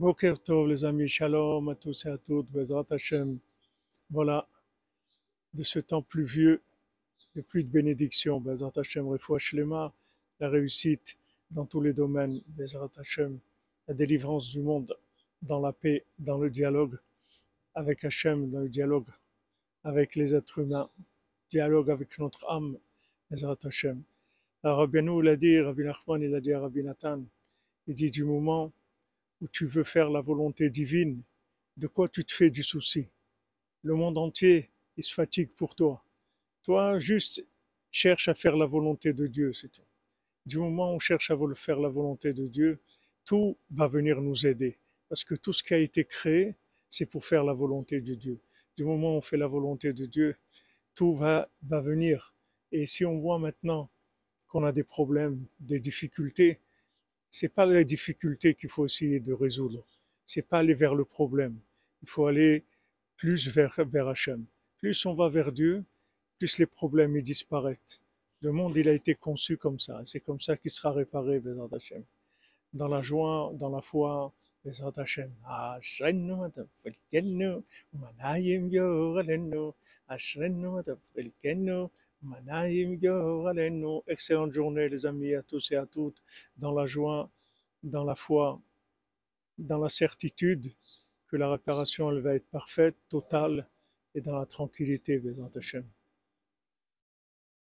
Boker Tov les amis, Shalom à tous et à toutes, Bezrat Hashem. Voilà, de ce temps pluvieux, de plus de bénédictions, Bezrat Hashem, Refoua Shlema, la réussite dans tous les domaines, Bezrat Hashem, la délivrance du monde dans la paix, dans le dialogue avec Hashem, dans le dialogue avec les êtres humains, dialogue avec notre âme, Bezrat Hashem. Alors, Rabbi l'a dit, Rabbi Nachman, il a dit à Rabbi Nathan, il dit du moment où tu veux faire la volonté divine, de quoi tu te fais du souci? Le monde entier, il se fatigue pour toi. Toi, juste cherche à faire la volonté de Dieu, c'est tout. Du moment où on cherche à faire la volonté de Dieu, tout va venir nous aider. Parce que tout ce qui a été créé, c'est pour faire la volonté de Dieu. Du moment où on fait la volonté de Dieu, tout va, va venir. Et si on voit maintenant qu'on a des problèmes, des difficultés, c'est pas les difficultés qu'il faut essayer de résoudre. C'est pas aller vers le problème. Il faut aller plus vers, vers Hachem. Plus on va vers Dieu, plus les problèmes disparaissent. Le monde, il a été conçu comme ça. C'est comme ça qu'il sera réparé, Bezrat Hachem. Dans la joie, dans la foi, Bezrat Hachem. Excellente journée, les amis, à tous et à toutes, dans la joie, dans la foi, dans la certitude que la réparation elle va être parfaite, totale, et dans la tranquillité, Bézant Hachem.